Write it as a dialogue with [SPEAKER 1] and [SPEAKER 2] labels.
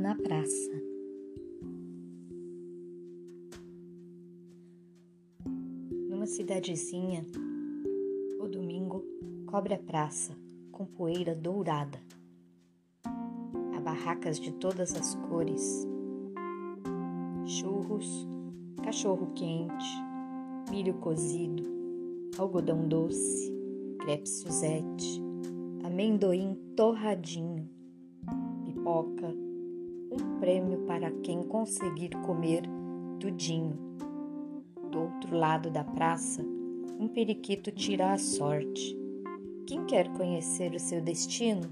[SPEAKER 1] na praça. Numa cidadezinha, o domingo cobre a praça com poeira dourada. Há barracas de todas as cores: churros, cachorro quente, milho cozido, algodão doce, crepe Suzette, amendoim torradinho pipoca, um prêmio para quem conseguir comer tudinho. Do outro lado da praça, um periquito tira a sorte. Quem quer conhecer o seu destino?